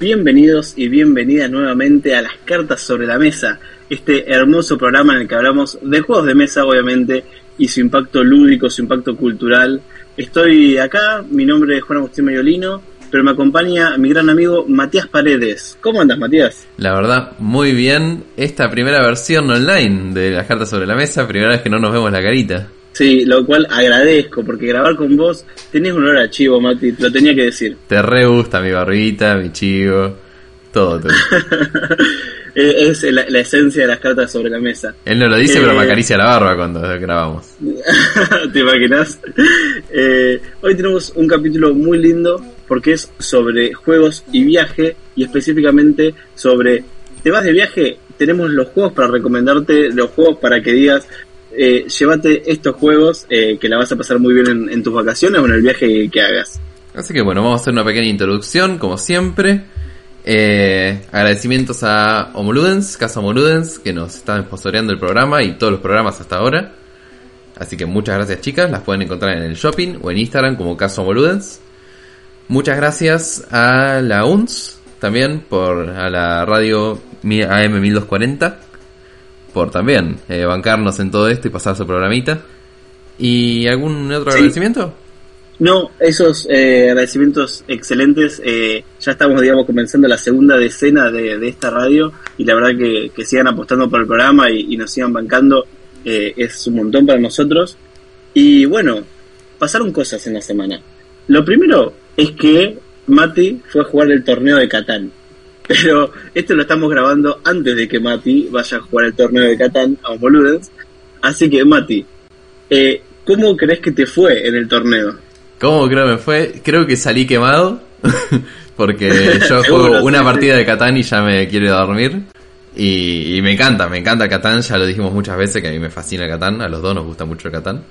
Bienvenidos y bienvenidas nuevamente a las cartas sobre la mesa, este hermoso programa en el que hablamos de juegos de mesa, obviamente, y su impacto lúdico, su impacto cultural. Estoy acá, mi nombre es Juan Agustín Mayolino, pero me acompaña mi gran amigo Matías Paredes. ¿Cómo andas, Matías? La verdad, muy bien. Esta primera versión online de las cartas sobre la mesa, primera vez que no nos vemos la carita. Sí, lo cual agradezco, porque grabar con vos tenés un olor a chivo, Mati, lo tenía que decir. Te re gusta mi barbita, mi chivo, todo. todo. es la, la, esencia de las cartas sobre la mesa. Él no lo dice, eh... pero me acaricia la barba cuando grabamos. ¿Te imaginas? Eh, hoy tenemos un capítulo muy lindo porque es sobre juegos y viaje y específicamente sobre, ¿te vas de viaje? Tenemos los juegos para recomendarte, los juegos para que digas, eh, llévate estos juegos eh, que la vas a pasar muy bien en, tus vacaciones o en el viaje que hagas. Así que bueno, vamos a hacer una pequeña introducción, como siempre. Eh, agradecimientos a Homoludens, Casa Homoludens, que nos están sponsoreando el programa y todos los programas hasta ahora. Así que muchas gracias chicas, las pueden encontrar en el shopping o en Instagram como Casa Homoludens. Muchas gracias a la UNS también por a la radio AM 1240 por también eh, bancarnos en todo esto y pasar su programita. ¿Y algún otro sí. agradecimiento? No, esos eh, agradecimientos excelentes. Eh, ya estamos, digamos, comenzando la segunda decena de, de esta radio y la verdad que, que, sigan apostando por el programa y, y nos sigan bancando eh, es un montón para nosotros. Y bueno, pasaron cosas en la semana. Lo primero es que Mati fue a jugar el torneo de Catán. Pero esto lo estamos grabando antes de que Mati vaya a jugar el torneo de Catán a Homoludens. Así que, Mati, eh, ¿cómo crees que te fue en el torneo? ¿Cómo creo que me fue? Creo que salí quemado. porque yo juego una partida de Catán y ya me quiero dormir. Y, y, me encanta, me encanta Catán. Ya lo dijimos muchas veces que a mí me fascina Catán. A los dos nos gusta mucho el Catán.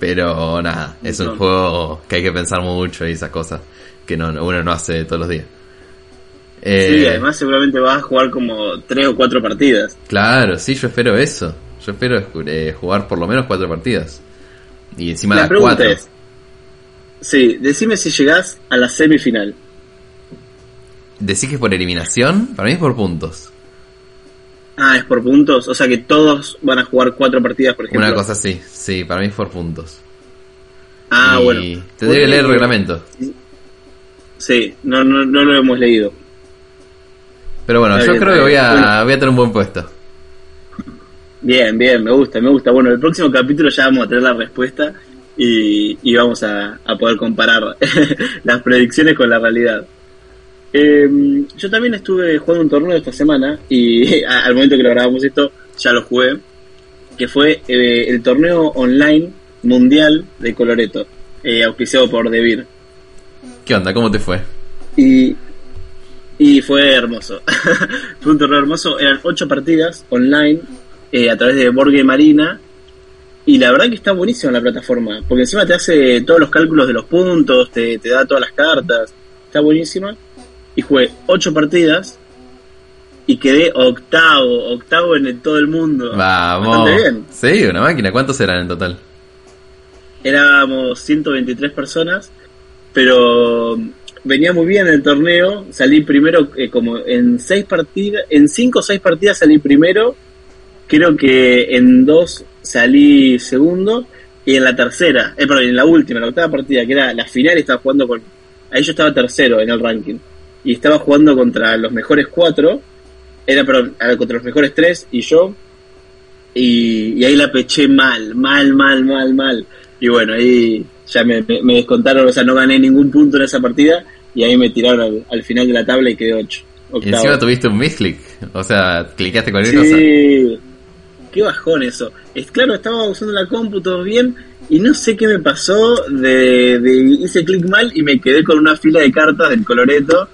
Pero nada, es un juego que hay que pensar mucho y esas cosas que no, uno no hace todos los días. Eh, sí, además seguramente vas a jugar como tres o cuatro partidas. Claro, sí, yo espero eso. Yo espero eh, jugar por lo menos cuatro partidas. Y encima la las pregunta cuatro. Es, sí, decime si llegás a la semifinal. ¿Decís que es por eliminación? Para mí es por puntos. Ah, es por puntos. O sea que todos van a jugar cuatro partidas, por ejemplo. Una cosa así, sí, para mí es por puntos. Ah, y bueno. Tendría que leer el reglamento. Sí, no, no, no lo hemos leído. Pero bueno, Está yo bien, creo que voy a, voy a tener un buen puesto. Bien, bien, me gusta, me gusta. Bueno, el próximo capítulo ya vamos a tener la respuesta y, y vamos a, a, poder comparar las predicciones con la realidad. Eh, yo también estuve jugando un torneo esta semana y al momento que lo grabamos esto ya lo jugué, que fue eh, el torneo online mundial de Coloreto, eh, auspiciado por Devir. ¿Qué onda? ¿Cómo te fue? Y, y fue hermoso. fue un torneo hermoso. Eran ocho partidas online eh, a través de Borgue Marina. Y la verdad que está buenísima la plataforma. Porque encima te hace todos los cálculos de los puntos, te, te da todas las cartas. Está buenísima. Y jugué ocho partidas. Y quedé octavo, octavo en el, todo el mundo. Vamos. Bastante bien. Sí, una máquina. ¿Cuántos eran en total? Éramos 123 personas. Pero venía muy bien el torneo, salí primero eh, como en seis partidas, en cinco o seis partidas salí primero, creo que en dos salí segundo y en la tercera, eh, en la última, la octava partida, que era la final, estaba jugando con, ahí yo estaba tercero en el ranking y estaba jugando contra los mejores cuatro, era perdón, contra los mejores tres y yo y, ahí la peché mal, mal, mal, mal, mal y bueno ahí ya me, me, descontaron, o sea, no gané ningún punto en esa partida y ahí me tiraron al, al final de la tabla y quedé 8. Y encima tuviste un misclick, o sea, clicaste cualquier sí. cosa. Sí, qué bajón eso. Es claro, estaba usando la compu todo bien y no sé qué me pasó, de, de hice clic mal y me quedé con una fila de cartas del coloreto.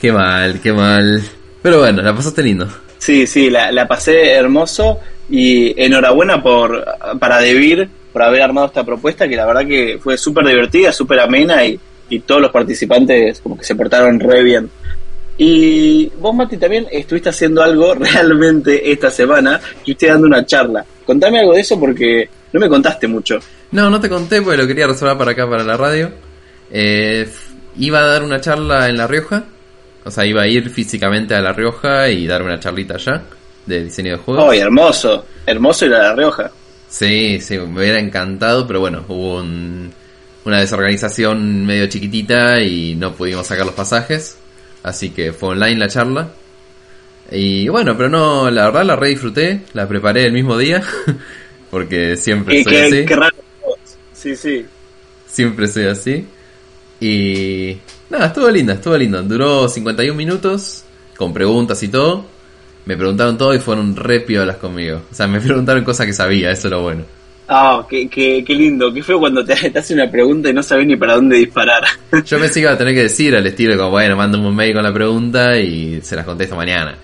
Qué mal, qué mal. Pero bueno, la pasaste lindo. Sí, sí, la, la pasé hermoso y enhorabuena por para Debir por haber armado esta propuesta que la verdad que fue súper divertida, súper amena y, y todos los participantes como que se portaron re bien. Y vos, Mati, también estuviste haciendo algo realmente esta semana, estuviste dando una charla. Contame algo de eso porque no me contaste mucho. No, no te conté porque lo quería reservar para acá, para la radio. Eh, iba a dar una charla en La Rioja. O sea, iba a ir físicamente a La Rioja y dar una charlita allá de diseño de juegos. ¡Ay, hermoso! Hermoso ir a La Rioja. Sí, sí, me hubiera encantado, pero bueno, hubo un- una desorganización medio chiquitita y no pudimos sacar los pasajes. Así que fue online la charla. Y bueno, pero no, la verdad la re disfruté, la preparé el mismo día. Porque siempre Qué, soy qué- así. qué raro. Sí, sí. Siempre soy así. Y nada, estuvo linda, estuvo linda. Duró 51 minutos con preguntas y todo. Me preguntaron todo y fueron re piolas conmigo. O sea, me preguntaron cosas que sabía, eso es lo bueno. Ah, qué, qué, qué lindo. Qué feo cuando te, te hace una pregunta y no sabes ni para dónde disparar. Yo pensé que iba a tener que decir al estilo de como, bueno, mándame un mail con la pregunta y se las contesto mañana.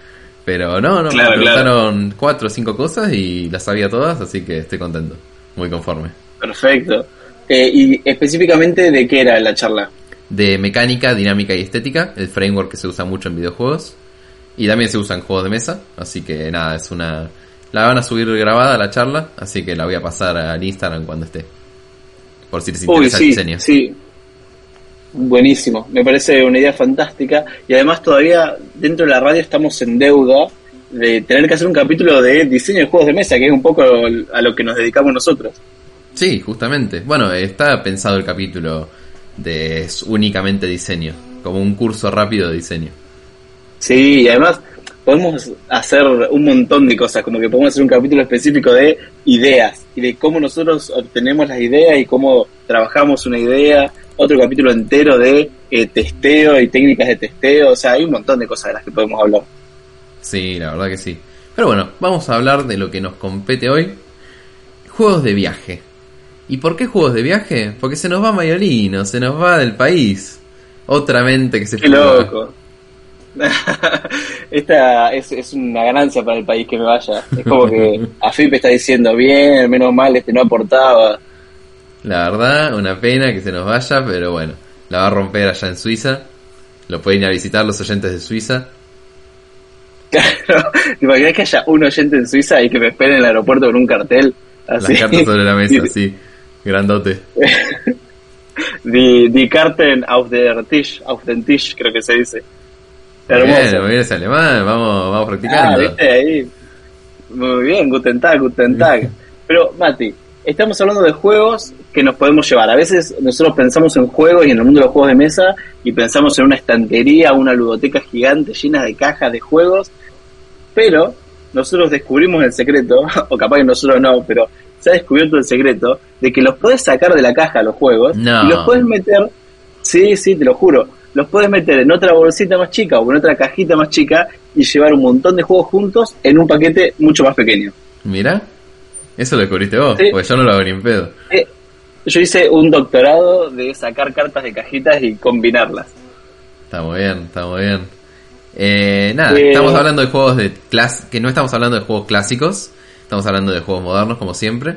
Pero no, no, Claro, me preguntaron cuatro o cinco cosas y las sabía todas, así que estoy contento. Muy conforme. Perfecto. Eh, y específicamente de qué era la charla. de mecánica, dinámica y estética, el framework que se usa mucho en videojuegos y también se usa en juegos de mesa, así que nada, es una la van a subir grabada la charla, así que la voy a pasar al Instagram cuando esté. Por si les Uy, interesa el sí, diseño. sí. Buenísimo. Me parece una idea fantástica. Y además todavía dentro de la radio estamos en deuda de tener que hacer un capítulo de diseño de juegos de mesa, que es un poco a lo que nos dedicamos nosotros. Sí, justamente. Bueno, está pensado el capítulo de es únicamente diseño, como un curso rápido de diseño. Sí, y además podemos hacer un montón de cosas, como que podemos hacer un capítulo específico de ideas y de cómo nosotros obtenemos las ideas y cómo trabajamos una idea, otro capítulo entero de eh, testeo y técnicas de testeo, o sea, hay un montón de cosas de las que podemos hablar. Sí, la verdad que sí. Pero bueno, vamos a hablar de lo que nos compete hoy. Juegos de viaje. ¿Y por qué juegos de viaje? Porque se nos va Mayolino, se nos va del país. Otra mente que se Qué loco. Esta es, es una ganancia para el país que me vaya. Es como que AFIP está diciendo, bien, menos mal, este no aportaba. La verdad, una pena que se nos vaya, pero bueno, la va a romper allá en Suiza. Lo pueden ir a visitar los oyentes de Suiza. Claro, ¿te imaginas que haya un oyente en Suiza y que me espere en el aeropuerto con un cartel? Así. Las cartas sobre la mesa, sí. Grandote. Die, die Karten auf der Tisch, auf den Tisch, creo que se dice. Hermoso. muy bien ese alemán, vamos, vamos Ah, practicando. viste ahí. Muy bien, Guten Tag, Guten Tag. Pero, Mati, estamos hablando de juegos que nos podemos llevar. A veces nosotros pensamos en juegos y en el mundo de los juegos de mesa y pensamos en una estantería, una ludoteca gigante llena de cajas de juegos, pero nosotros descubrimos el secreto, o capaz que nosotros no, pero se ha descubierto el secreto de que los puedes sacar de la caja los juegos No. y los puedes meter, sí, sí, te lo juro, los puedes meter en otra bolsita más chica o en otra cajita más chica y llevar un montón de juegos juntos en un paquete mucho más pequeño. Mira, eso lo descubriste vos, Sí. porque yo no lo hago ni en pedo. Yo hice un doctorado de sacar cartas de cajitas y combinarlas. Está muy bien, está muy bien. Eh, nada, Eh, estamos hablando de juegos de clas que no estamos hablando de juegos clásicos, estamos hablando de juegos modernos como siempre.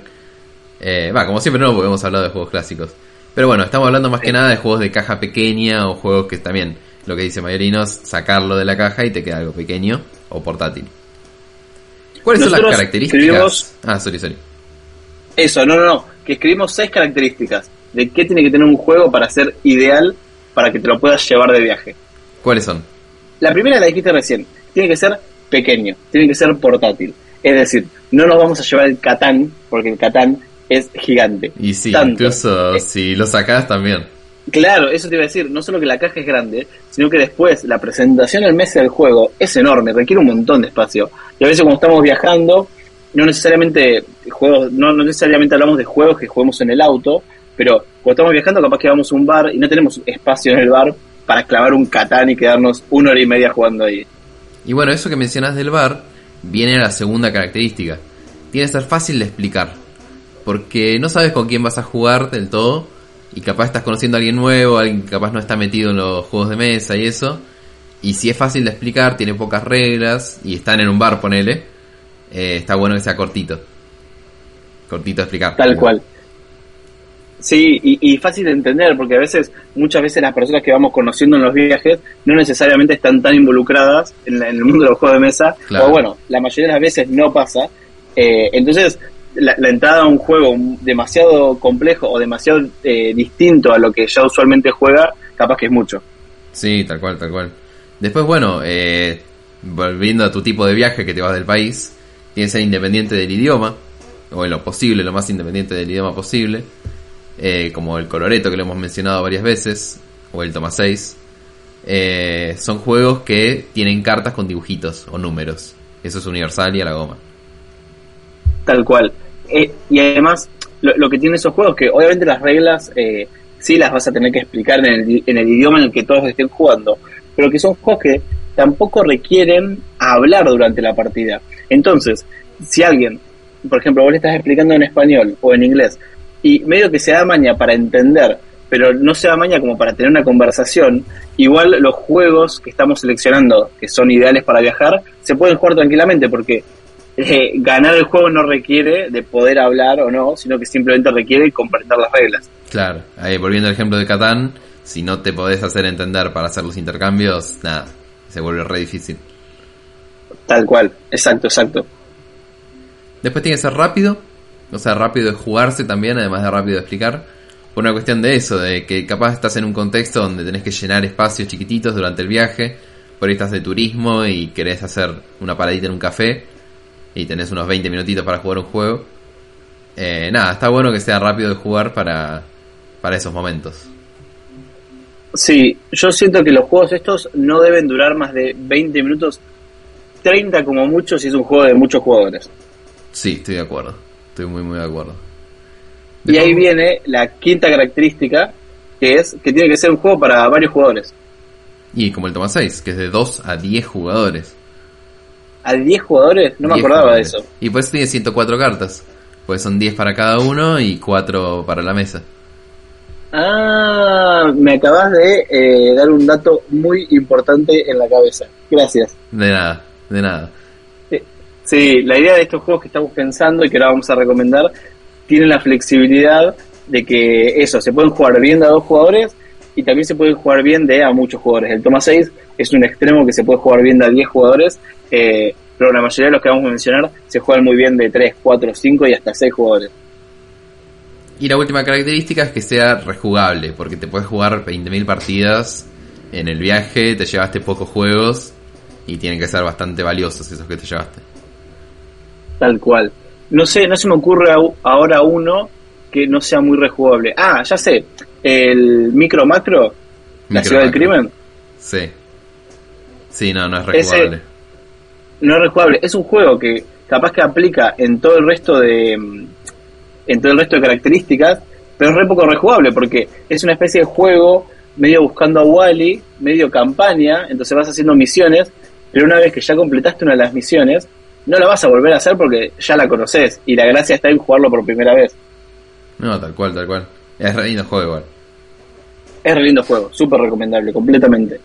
Eh, Va, como siempre no, porque hemos hablado de juegos clásicos. Pero bueno, estamos hablando más que nada de juegos de caja pequeña o juegos que también, lo que dice Mayorino, es sacarlo de la caja y te queda algo pequeño o portátil. ¿Cuáles son las características? escribimos- Ah, sorry, sorry. Eso, no, no, no. Que escribimos seis características de qué tiene que tener un juego para ser ideal para que te lo puedas llevar de viaje. ¿Cuáles son? La primera la dijiste recién. Tiene que ser pequeño, tiene que ser portátil. Es decir, no nos vamos a llevar el Catán, porque el Catán es gigante. Y sí, Tanto. incluso Eh, si lo sacás también. Claro, eso te iba a decir. No solo que la caja es grande, sino que después la presentación al mes del juego es enorme, requiere un montón de espacio. Y a veces cuando estamos viajando, no necesariamente juegos, no, no necesariamente hablamos de juegos que juguemos en el auto, pero cuando estamos viajando capaz que vamos a un bar y no tenemos espacio en el bar para clavar un catán y quedarnos una hora y media jugando ahí. Y bueno, eso que mencionas del bar viene a la segunda característica. Tiene que ser fácil de explicar. Porque no sabes con quién vas a jugar del todo. Y capaz estás conociendo a alguien nuevo, alguien que capaz no está metido en los juegos de mesa y eso. Y si es fácil de explicar, tiene pocas reglas y están en un bar, ponele, eh, está bueno que sea cortito. Cortito de explicar. Tal cual. Sí, y, fácil de entender, porque a veces, muchas veces las personas que vamos conociendo en los viajes no necesariamente están tan involucradas en, el mundo de los juegos de mesa, o bueno, la mayoría de las veces no pasa. Eh, entonces, la, entrada a un juego demasiado complejo o demasiado eh, distinto a lo que ya usualmente juega, capaz que es mucho. Sí, tal cual, tal cual. Después, bueno, eh, volviendo a tu tipo de viaje que te vas del país, tienes que ser independiente del idioma, o en lo posible, lo más independiente del idioma posible eh, como el Coloreto que lo hemos mencionado varias veces, o el Toma 6, eh, son juegos que tienen cartas con dibujitos o números. Eso es universal y a la goma. Tal cual. Eh, y además, lo, que tienen esos juegos, que obviamente las reglas eh, sí las vas a tener que explicar en el, en el idioma en el que todos estén jugando, pero que son juegos que tampoco requieren hablar durante la partida. Entonces, si alguien, por ejemplo, vos le estás explicando en español o en inglés, y medio que se da maña para entender, pero no se da maña como para tener una conversación, igual los juegos que estamos seleccionando, que son ideales para viajar, se pueden jugar tranquilamente porque eh, ganar el juego no requiere de poder hablar o no, sino que simplemente requiere comprender las reglas. Claro, ahí volviendo al ejemplo de Catán, si no te podés hacer entender para hacer los intercambios, nada, se vuelve re difícil. Tal cual, exacto, exacto. Después tiene que ser rápido, o sea, rápido de jugarse también, además de rápido de explicar. Por una cuestión de eso, de que capaz estás en un contexto donde tenés que llenar espacios chiquititos durante el viaje, por ahí estás de turismo y querés hacer una paradita en un café y tenés unos 20 minutitos para jugar un juego. Eh, nada, está bueno que sea rápido de jugar para, para esos momentos. Sí, yo siento que los juegos estos no deben durar más de 20 minutos, 30 como mucho si es un juego de muchos jugadores. Sí, estoy de acuerdo. Estoy muy, muy de acuerdo. y ahí viene la quinta característica, que es que tiene que ser un juego para varios jugadores. Y como el Toma 6, que es de 2 a 10 jugadores. ¿A 10 jugadores? No me acordaba de eso. Y pues tiene 104 cartas. Pues son 10 para cada uno y 4 para la mesa. Ah, me acabas de eh, dar un dato muy importante en la cabeza. Gracias. De nada, de nada. Sí, la idea de estos juegos que estamos pensando y que ahora vamos a recomendar tienen la flexibilidad de que eso, se pueden jugar bien de a dos jugadores y también se pueden jugar bien de a muchos jugadores. El Toma 6 es un extremo que se puede jugar bien de a 10 jugadores, eh, pero la mayoría de los que vamos a mencionar se juegan muy bien de 3, 4, 5 y hasta 6 jugadores. Y la última característica es que sea rejugable, porque te puedes jugar 20.000 partidas en el viaje, te llevaste pocos juegos y tienen que ser bastante valiosos esos que te llevaste. Tal cual. No sé, no se me ocurre ahora uno que no sea muy rejugable. Ah, ya sé. El micro macro, la ciudad del crimen. Sí. Sí, no, no es rejugable. no es rejugable. Es un juego que capaz que aplica en todo el resto de mm, en todo el resto de características, pero es re poco rejugable porque es una especie de juego medio buscando a Wally, medio campaña, entonces vas haciendo misiones, pero una vez que ya completaste una de las misiones, no la vas a volver a hacer porque ya la conoces y la gracia está en jugarlo por primera vez. No, tal cual, tal cual. Es re lindo juego igual. Es re lindo juego, súper recomendable, completamente.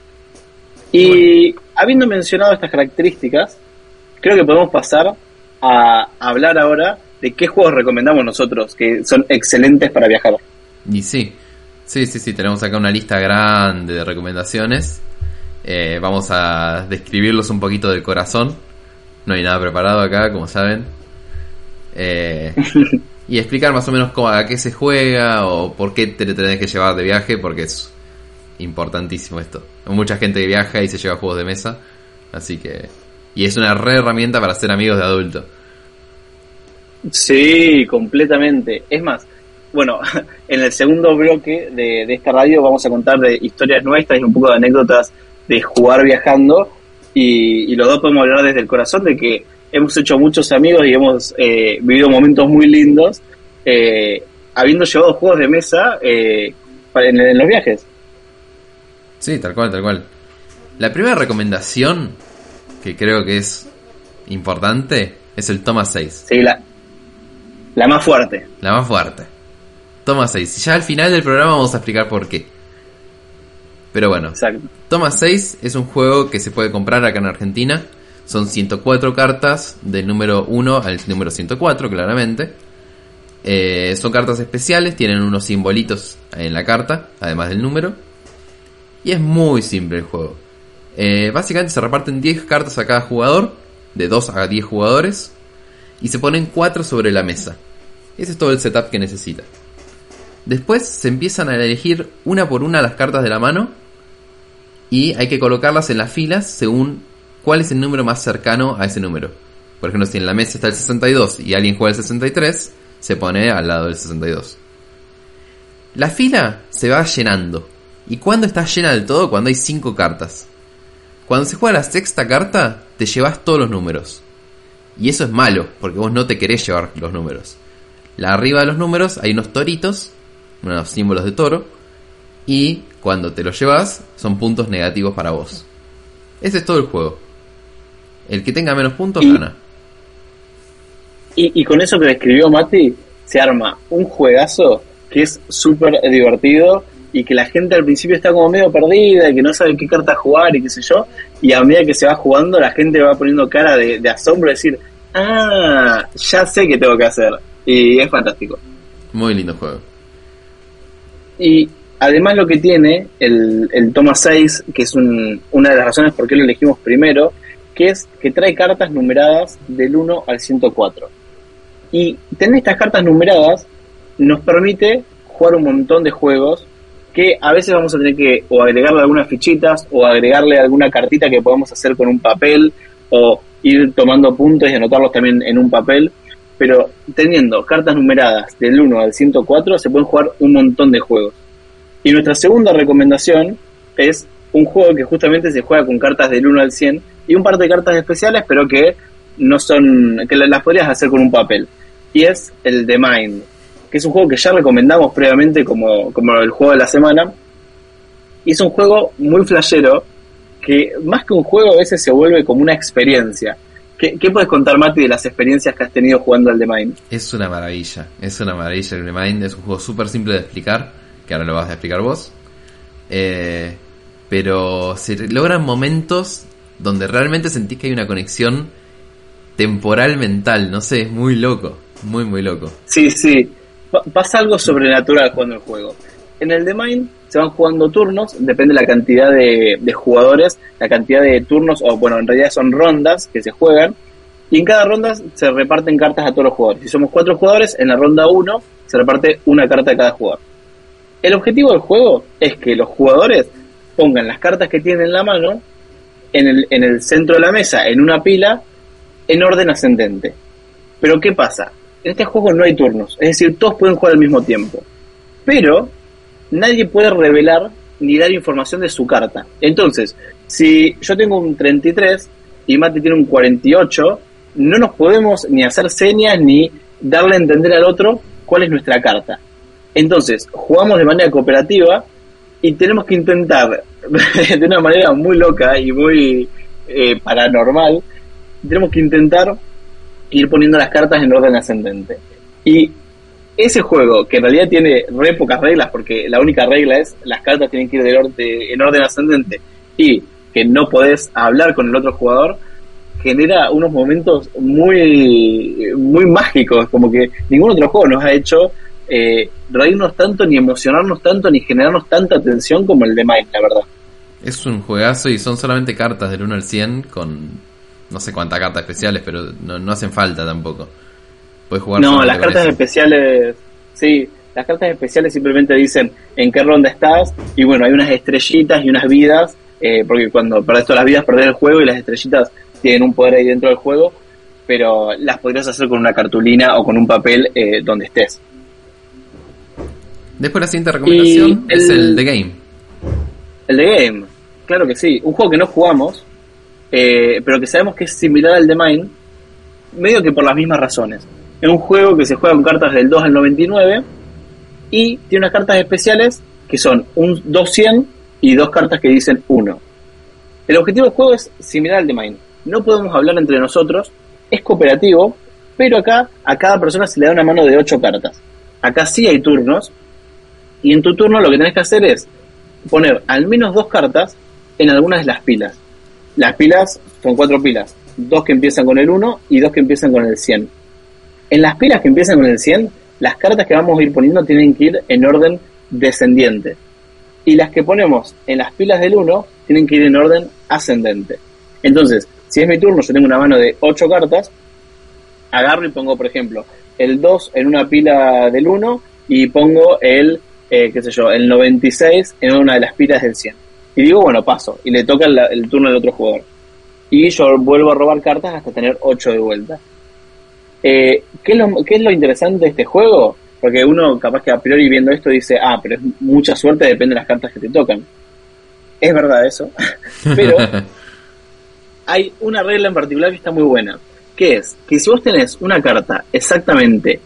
Y habiendo mencionado estas características, creo que podemos pasar a hablar ahora de qué juegos recomendamos nosotros, que son excelentes para viajar. Y sí, sí, sí, sí, tenemos acá una lista grande de recomendaciones. Eh, vamos a describirlos un poquito de corazón no hay nada preparado acá, como saben. Eh, y explicar más o menos a qué se juega o por qué te tenés que llevar de viaje, porque es importantísimo esto. Mucha gente que viaja y se lleva juegos de mesa, así que... Y es una re herramienta para ser amigos de adultos. Sí, completamente. Es más, bueno, en el segundo bloque de, de esta radio vamos a contar de historias nuestras y un poco de anécdotas de jugar viajando y, los dos podemos hablar desde el corazón de que hemos hecho muchos amigos y hemos eh, vivido momentos muy lindos eh, habiendo llevado juegos de mesa eh, en, los viajes. Sí, tal cual, tal cual. La primera recomendación que creo que es importante es el Toma 6. Sí, la, la más fuerte. La más fuerte. Toma 6. Ya al final del programa vamos a explicar por qué. Pero bueno, Exacto. Toma 6 es un juego que se puede comprar acá en Argentina. Son 104 cartas del número 1 al número 104, claramente. Eh, son cartas especiales, tienen unos simbolitos en la carta, además del número. Y es muy simple el juego. Eh, básicamente se reparten 10 cartas a cada jugador, de 2 a 10 jugadores, y se ponen 4 sobre la mesa. Ese es todo el setup que necesita. Después se empiezan a elegir una por una las cartas de la mano y hay que colocarlas en las filas según cuál es el número más cercano a ese número. Por ejemplo, si en la mesa está el 62 y alguien juega el 63, se pone al lado del 62. La fila se va llenando. ¿Y cuando está llena del todo? Cuando hay 5 cartas. Cuando se juega la sexta carta, te llevas todos los números. Y eso es malo, porque vos no te querés llevar los números. La arriba de los números hay unos toritos, unos símbolos de toro, y cuando te los llevas son puntos negativos para vos. Ese es todo el juego. El que tenga menos puntos Y- gana. Y, y con eso que describió Mati, se arma un juegazo que es súper divertido y que la gente al principio está como medio perdida y que no sabe qué carta jugar y qué sé yo. Y a medida que se va jugando, la gente va poniendo cara de, de asombro, decir, ah, ya sé qué tengo que hacer. Y es fantástico. Muy lindo juego. Y además lo que tiene el, el toma 6, que es un- una de las razones por qué lo elegimos primero, que es que trae cartas numeradas del 1 al 104. Y tener estas cartas numeradas nos permite jugar un montón de juegos que a veces vamos a tener que o agregarle algunas fichitas o agregarle alguna cartita que podamos hacer con un papel o ir tomando puntos y anotarlos también en un papel. Pero teniendo cartas numeradas del 1 al 104 se pueden jugar un montón de juegos. Y nuestra segunda recomendación es un juego que justamente se juega con cartas del 1 al 100 y un par de cartas especiales, pero que no son que la- las podrías hacer con un papel. Y es el The Mind, que es un juego que ya recomendamos previamente como, como el juego de la semana. Y es un juego muy flashero que más que un juego a veces se vuelve como una experiencia. ¿Qué, qué puedes contar, Mati, de las experiencias que has tenido jugando al The Mind? Es una maravilla, es una maravilla el Remind, es un juego súper simple de explicar, que ahora lo vas a explicar vos. Eh, pero se logran momentos donde realmente sentís que hay una conexión temporal mental, no sé, es muy loco, muy muy loco. Sí, sí. Pa- pasa algo sobrenatural jugando el juego. En el The Mind se van jugando turnos, depende de la cantidad de, de jugadores, la cantidad de turnos, o bueno, en realidad son rondas que se juegan, y en cada ronda se reparten cartas a todos los jugadores. Si somos cuatro jugadores, en la ronda 1 se reparte una carta a cada jugador. El objetivo del juego es que los jugadores pongan las cartas que tienen en la mano en el, en el centro de la mesa, en una pila, en orden ascendente. Pero ¿qué pasa? En este juego no hay turnos, es decir, todos pueden jugar al mismo tiempo. Pero nadie puede revelar ni dar información de su carta. Entonces, si yo tengo un 33 y Mati tiene un 48, no nos podemos ni hacer señas ni darle a entender al otro cuál es nuestra carta. Entonces, jugamos de manera cooperativa y tenemos que intentar, de una manera muy loca y muy eh, paranormal, tenemos que intentar ir poniendo las cartas en orden ascendente. Y ese juego, que en realidad tiene re pocas reglas, porque la única regla es las cartas tienen que ir en orden ascendente y que no podés hablar con el otro jugador, genera unos momentos muy, muy mágicos, como que ningún otro juego nos ha hecho eh, reírnos tanto, ni emocionarnos tanto, ni generarnos tanta tensión como el de Mike, la verdad. Es un juegazo y son solamente cartas del 1 al 100 con no sé cuántas cartas especiales, pero no, no hacen falta tampoco. Puedes jugar No, las cartas eso. especiales, sí, las cartas especiales simplemente dicen en qué ronda estás y bueno, hay unas estrellitas y unas vidas, eh, porque cuando perdés todas las vidas perdés el juego y las estrellitas tienen un poder ahí dentro del juego, pero las podrías hacer con una cartulina o con un papel eh, donde estés. Después la siguiente recomendación es el- The Game. El de Game, claro que sí, un juego que no jugamos, eh, pero que sabemos que es similar al de Mine, medio que por las mismas razones. Es un juego que se juega con cartas del 2 al 99 y tiene unas cartas especiales que son un 200 y dos cartas que dicen 1. El objetivo del juego es similar al de Mine. No podemos hablar entre nosotros, es cooperativo, pero acá a cada persona se le da una mano de 8 cartas. Acá sí hay turnos, y en tu turno lo que tenés que hacer es poner al menos dos cartas en algunas de las pilas. Las pilas son cuatro pilas, dos que empiezan con el 1 y dos que empiezan con el 100. En las pilas que empiezan con el 100, las cartas que vamos a ir poniendo tienen que ir en orden descendiente. Y las que ponemos en las pilas del 1 tienen que ir en orden ascendente. Entonces, si es mi turno, yo tengo una mano de 8 cartas, agarro y pongo, por ejemplo, el 2 en una pila del 1 y pongo el, eh, qué sé yo, el 96 en una de las pilas del 100. Y digo, bueno, paso. Y le toca el, turno del otro jugador. Y yo vuelvo a robar cartas hasta tener 8 de vuelta. Eh, ¿qué, es lo, ¿Qué es lo interesante de este juego? Porque uno capaz que a priori viendo esto dice, ah, pero es mucha suerte, depende de las cartas que te tocan. Es verdad eso. pero hay una regla en particular que está muy buena. Que es que si vos tenés una carta exactamente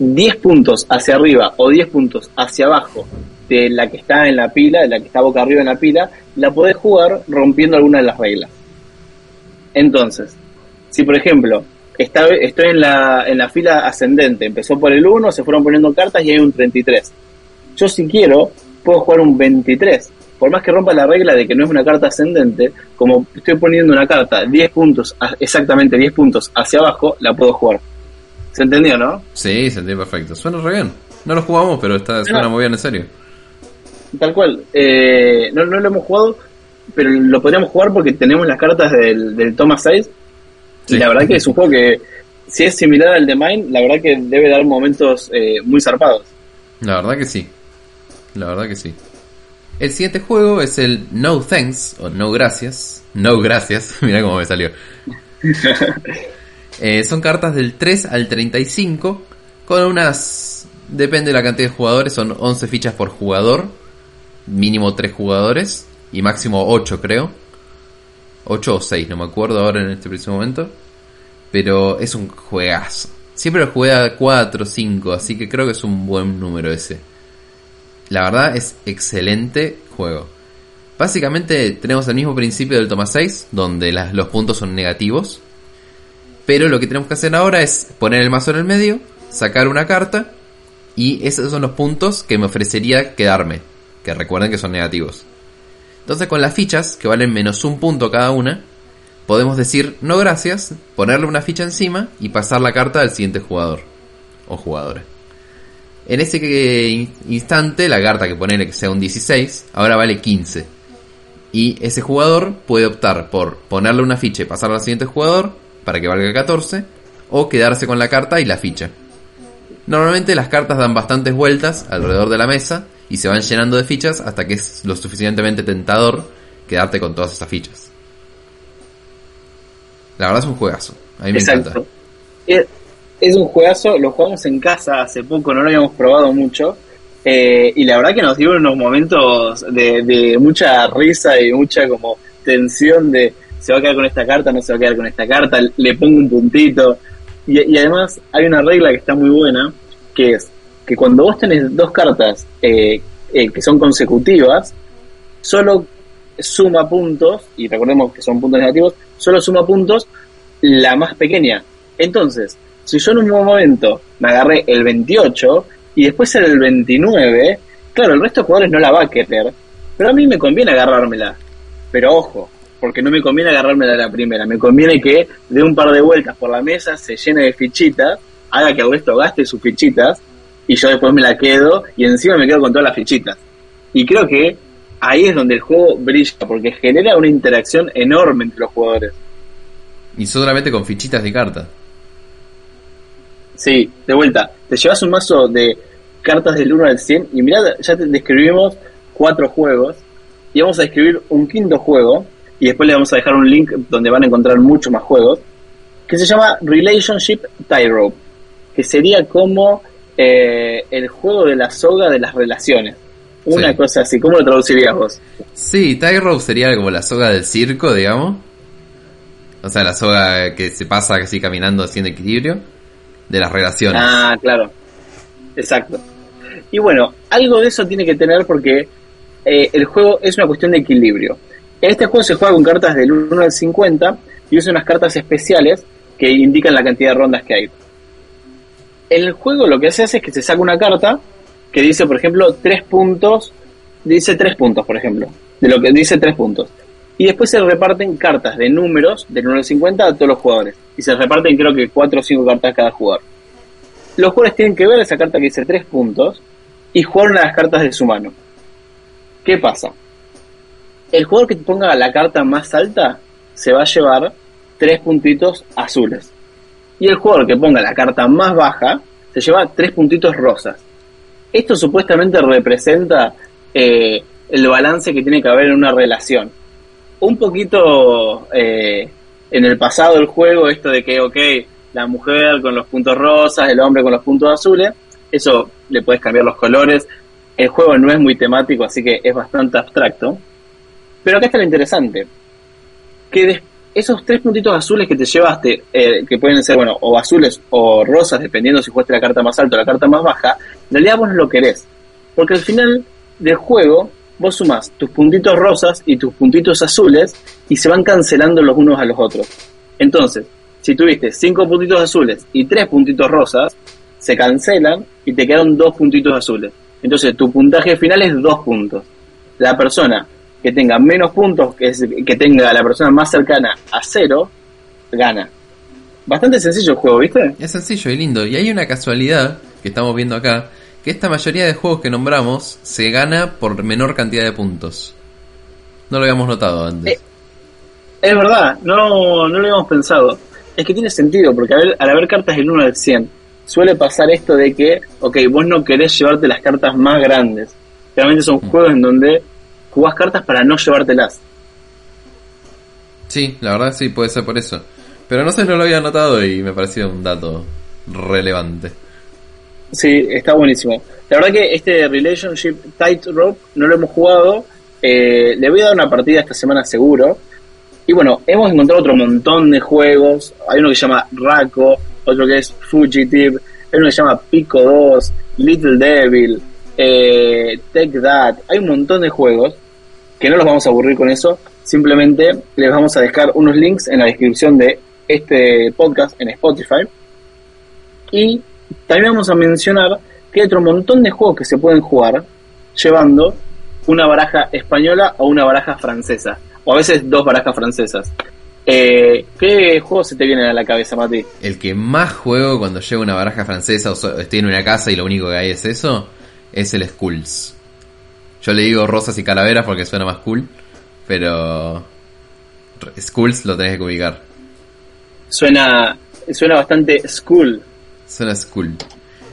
10 puntos hacia arriba o 10 puntos hacia abajo de la que está en la pila, de la que está boca arriba en la pila, la podés jugar rompiendo alguna de las reglas. Entonces, si por ejemplo está, estoy en la, en la fila ascendente, empezó por el 1, se fueron poniendo cartas y hay un 33. Yo si quiero, puedo jugar un 23. Por más que rompa la regla de que no es una carta ascendente, como estoy poniendo una carta 10 puntos, exactamente 10 puntos hacia abajo, la puedo jugar. ¿Se entendió, no? Sí, se entendió perfecto. Suena re bien. No lo jugamos, pero está, suena muy bien, en serio. Tal cual. Eh, no, no lo hemos jugado, pero lo podríamos jugar porque tenemos las cartas del, del Thomas 6. Y la verdad que es un juego que, si es similar al de Mine, la verdad que debe dar momentos eh, muy zarpados. La verdad que sí. La verdad que sí. El siguiente juego es el No Thanks, o No Gracias. No Gracias, mira cómo me salió. Eh, son cartas del 3 al 35 con unas... Depende de la cantidad de jugadores, son 11 fichas por jugador, mínimo 3 jugadores y máximo 8 creo. 8 o 6, no me acuerdo ahora en este preciso momento. Pero es un juegazo. Siempre lo jugué a 4 o 5, así que creo que es un buen número ese. La verdad es excelente juego. Básicamente tenemos el mismo principio del toma 6, donde los puntos son negativos. Pero lo que tenemos que hacer ahora es poner el mazo en el medio, sacar una carta y esos son los puntos que me ofrecería quedarme, que recuerden que son negativos. Entonces con las fichas, que valen menos un punto cada una, podemos decir no gracias, ponerle una ficha encima y pasar la carta al siguiente jugador o jugadora. En ese instante, la carta que pone que sea un 16, ahora vale 15. Y ese jugador puede optar por ponerle una ficha y pasarla al siguiente jugador, para que valga 14, o quedarse con la carta y la ficha. Normalmente las cartas dan bastantes vueltas alrededor de la mesa y se van llenando de fichas hasta que es lo suficientemente tentador quedarte con todas esas fichas. La verdad es un juegazo, a mí me encanta. Es, un juegazo, lo jugamos en casa hace poco, no lo habíamos probado mucho. Eh, y la verdad que nos dio unos momentos de, de mucha risa y mucha como tensión de se va a quedar con esta carta, no se va a quedar con esta carta, le pongo un puntito. Y, además hay una regla que está muy buena, que es que cuando vos tenés dos cartas eh, eh, que son consecutivas, solo suma puntos, y recordemos que son puntos negativos, solo suma puntos la más pequeña. Entonces, si yo en un momento me agarré el 28 y después el 29, claro, el resto de jugadores no la va a querer, pero a mí me conviene agarrármela. Pero ojo, porque no me conviene agarrarme a la primera, me conviene que de un par de vueltas por la mesa se llene de fichitas, haga que Augusto gaste sus fichitas y yo después me la quedo y encima me quedo con todas las fichitas. Y creo que ahí es donde el juego brilla, porque genera una interacción enorme entre los jugadores. Y solamente con fichitas de carta. Sí, de vuelta, te llevas un mazo de cartas del 1 al 100 y mirá, ya te describimos cuatro juegos y vamos a describir un quinto juego y después le vamos a dejar un link donde van a encontrar muchos más juegos, que se llama Relationship Tightrope, que sería como eh, el juego de la soga de las relaciones. Una cosa así, ¿cómo lo traducirías vos? Sí, Tightrope sería como la soga del circo, digamos. O sea, la soga que se pasa así caminando sin equilibrio de las relaciones. Ah, claro. Exacto. Y bueno, algo de eso tiene que tener porque eh, el juego es una cuestión de equilibrio. Este juego se juega con cartas del 1 al 50 y usa unas cartas especiales que indican la cantidad de rondas que hay. El juego lo que se hace es que se saca una carta que dice, por ejemplo, 3 puntos dice tres puntos, por ejemplo, de lo que dice tres puntos. Y después se reparten cartas de números, del 1 al 50, a todos los jugadores. Y se reparten creo que cuatro o cinco cartas cada jugador. Los jugadores tienen que ver esa carta que dice tres puntos y jugar una de las cartas de su mano. ¿Qué pasa? El jugador que ponga la carta más alta se va a llevar tres puntitos azules. Y el jugador que ponga la carta más baja se lleva tres puntitos rosas. Esto supuestamente representa eh, el balance que tiene que haber en una relación. Un poquito eh, en el pasado del juego, esto de que, ok, la mujer con los puntos rosas, el hombre con los puntos azules, eso le puedes cambiar los colores. El juego no es muy temático, así que es bastante abstracto. Pero acá está lo interesante. Que esos tres puntitos azules que te llevaste, eh, que pueden ser, bueno, o azules o rosas, dependiendo si jugaste la carta más alta o la carta más baja, en realidad vos no lo querés. Porque al final del juego, vos sumás tus puntitos rosas y tus puntitos azules y se van cancelando los unos a los otros. Entonces, si tuviste cinco puntitos azules y tres puntitos rosas, se cancelan y te quedan dos puntitos azules. Entonces, tu puntaje final es dos puntos. La persona que tenga menos puntos, que, es, que tenga la persona más cercana a cero, gana. Bastante sencillo el juego, ¿viste? Es sencillo y lindo. Y hay una casualidad que estamos viendo acá, que esta mayoría de juegos que nombramos se gana por menor cantidad de puntos. No lo habíamos notado antes. Eh, es verdad, no, no lo habíamos pensado. Es que tiene sentido, porque al, al haber cartas del 1 al 100, suele pasar esto de que, ok, vos no querés llevarte las cartas más grandes. Realmente son mm. juegos en donde jugás cartas para no llevártelas. Sí, la verdad sí, puede ser por eso. Pero no sé, no lo había notado y me pareció un dato relevante. Sí, está buenísimo. La verdad que este Relationship Tightrope no lo hemos jugado. Eh, le voy a dar una partida esta semana seguro. Y bueno, hemos encontrado otro montón de juegos. Hay uno que se llama Raco, otro que es Fugitive, hay uno que se llama Pico 2, Little Devil, eh, Take That. Hay un montón de juegos que no los vamos a aburrir con eso. Simplemente les vamos a dejar unos links en la descripción de este podcast en Spotify. Y también vamos a mencionar que hay otro montón de juegos que se pueden jugar llevando una baraja española o una baraja francesa. O a veces dos barajas francesas. Eh, ¿Qué juego se te viene a la cabeza, Mati? El que más juego cuando llevo una baraja francesa o estoy en una casa y lo único que hay es eso, es el Skulls. Yo le digo rosas y calaveras porque suena más cool, pero Skulls lo tenés que ubicar. Suena, suena bastante school. Suena school.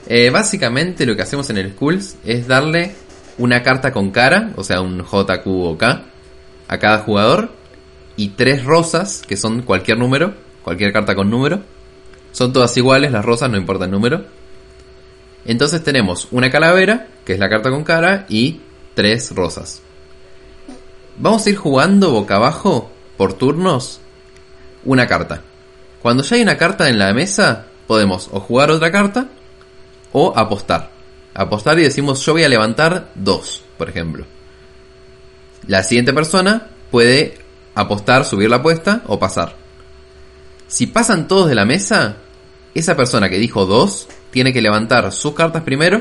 Eh, básicamente lo que hacemos en el Skulls es darle una carta con cara, o sea, un J, Q o K, a cada jugador y tres rosas, que son cualquier número, cualquier carta con número. Son todas iguales, las rosas, no importa el número. Entonces tenemos una calavera, que es la carta con cara, y tres rosas. Vamos a ir jugando boca abajo, por turnos, una carta. Cuando ya hay una carta en la mesa, podemos o jugar otra carta o apostar. Apostar y decimos yo voy a levantar dos, por ejemplo. La siguiente persona puede apostar, subir la apuesta o pasar. Si pasan todos de la mesa, esa persona que dijo dos tiene que levantar sus cartas primero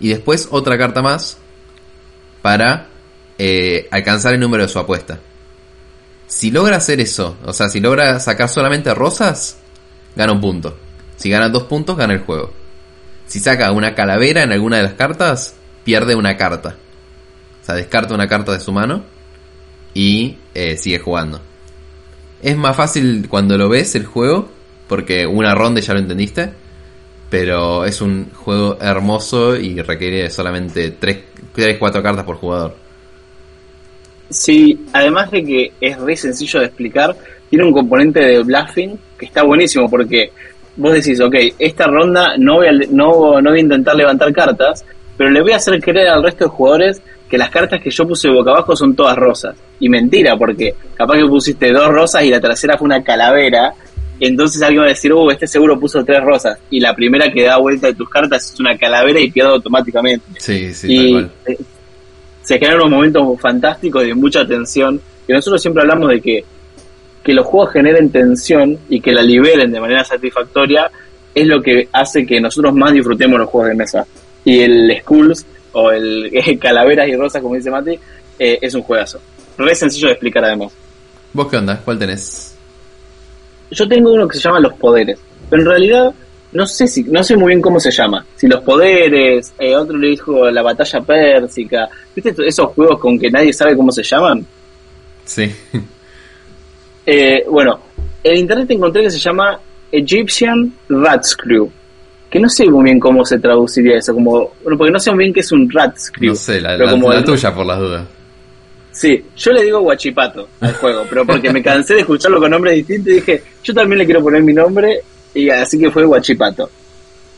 y después otra carta más para eh, alcanzar el número de su apuesta. Si logra hacer eso, o sea, si logra sacar solamente rosas, gana un punto. Si gana dos puntos, gana el juego. Si saca una calavera en alguna de las cartas, pierde una carta. O sea, descarta una carta de su mano y eh, sigue jugando. Es más fácil cuando lo ves el juego, porque una ronda ya lo entendiste, pero es un juego hermoso y requiere solamente 3, 4 cartas por jugador. Sí, además de que es re sencillo de explicar, tiene un componente de bluffing que está buenísimo porque vos decís, ok, esta ronda no voy a, no, no voy a intentar levantar cartas, pero le voy a hacer creer al resto de jugadores que las cartas que yo puse boca abajo son todas rosas. Y mentira, porque capaz que pusiste dos rosas y la tercera fue una calavera. Entonces alguien va a decir, uh, este seguro puso tres rosas. Y la primera que da vuelta de tus cartas es una calavera y pierde automáticamente. Sí, sí, y tal cual. Se crean unos momentos fantásticos de mucha tensión. Y nosotros siempre hablamos de que, que los juegos generen tensión y que la liberen de manera satisfactoria es lo que hace que nosotros más disfrutemos los juegos de mesa. Y el Skulls o el Calaveras y Rosas, como dice Mati, eh, es un juegazo. Re sencillo de explicar además. ¿Vos qué onda? ¿Cuál tenés? Yo tengo uno que se llama Los Poderes, pero en realidad no sé si no sé muy bien cómo se llama. Si Los Poderes, eh, otro le dijo La Batalla Pérsica. ¿Viste esos juegos con que nadie sabe cómo se llaman? Sí. Eh, bueno, en internet encontré que se llama Egyptian Rats Crew. Que no sé muy bien cómo se traduciría eso, como bueno, porque no sé muy bien qué es un Rats Crew. No sé, la, pero la- como la el- tuya por las dudas. Sí, yo le digo guachipato al juego, pero porque me cansé de escucharlo con nombres distintos y dije, yo también le quiero poner mi nombre, y así que fue guachipato.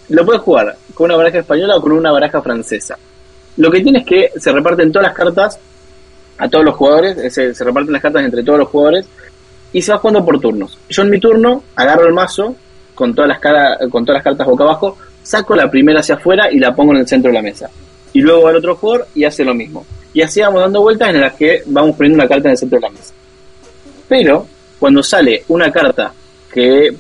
Lo puedes jugar con una baraja española o con una baraja francesa. Lo que tiene es que se reparten todas las cartas a todos los jugadores, eh, se, se reparten las cartas entre todos los jugadores y se va jugando por turnos. Yo en mi turno agarro el mazo con todas las con todas las cartas boca abajo, saco la primera hacia afuera y la pongo en el centro de la mesa. Y luego va el otro jugador y hace lo mismo. Y así vamos dando vueltas en las que vamos poniendo una carta en el centro de la mesa. Pero cuando sale una carta que,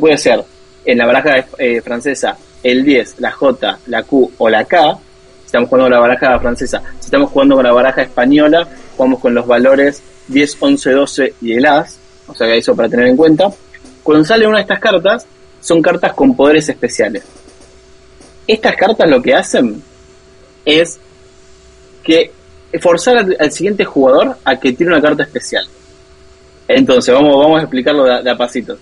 puede ser en la baraja eh, francesa el 10, la J, la Q o la K, estamos jugando con la baraja francesa, si estamos jugando con la baraja española, jugamos con los valores 10, 11, 12 y el As, o sea que eso para tener en cuenta. Cuando sale una de estas cartas, son cartas con poderes especiales. Estas cartas lo que hacen es que forzar al, al siguiente jugador a que tire una carta especial. Entonces, vamos, vamos a explicarlo de, de a pasitos.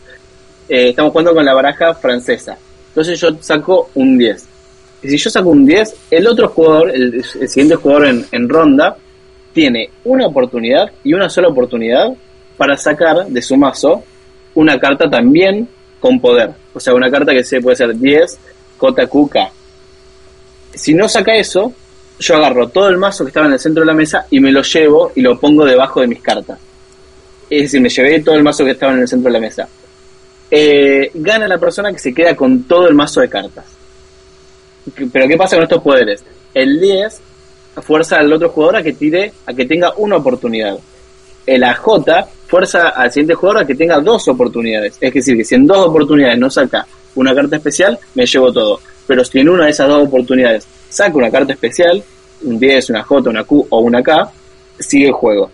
Eh, estamos jugando con la baraja francesa. Entonces yo saco un 10. Y si yo saco un 10, el otro jugador, el, siguiente jugador en, ronda, tiene una oportunidad y una sola oportunidad para sacar de su mazo una carta también con poder. O sea, una carta que se puede ser 10, JQK. Si no saca eso, yo agarro todo el mazo que estaba en el centro de la mesa y me lo llevo y lo pongo debajo de mis cartas. Es decir, me llevé todo el mazo que estaba en el centro de la mesa. Eh, gana la persona que se queda con todo el mazo de cartas. Pero ¿qué pasa con estos poderes? El 10 fuerza al otro jugador a que tire, a que tenga una oportunidad. El AJ fuerza al siguiente jugador a que tenga dos oportunidades. Es decir, que si en dos oportunidades no saca una carta especial, me llevo todo. Pero si en una de esas dos oportunidades saca una carta especial, un 10, una J, una Q o una K, sigue el juego.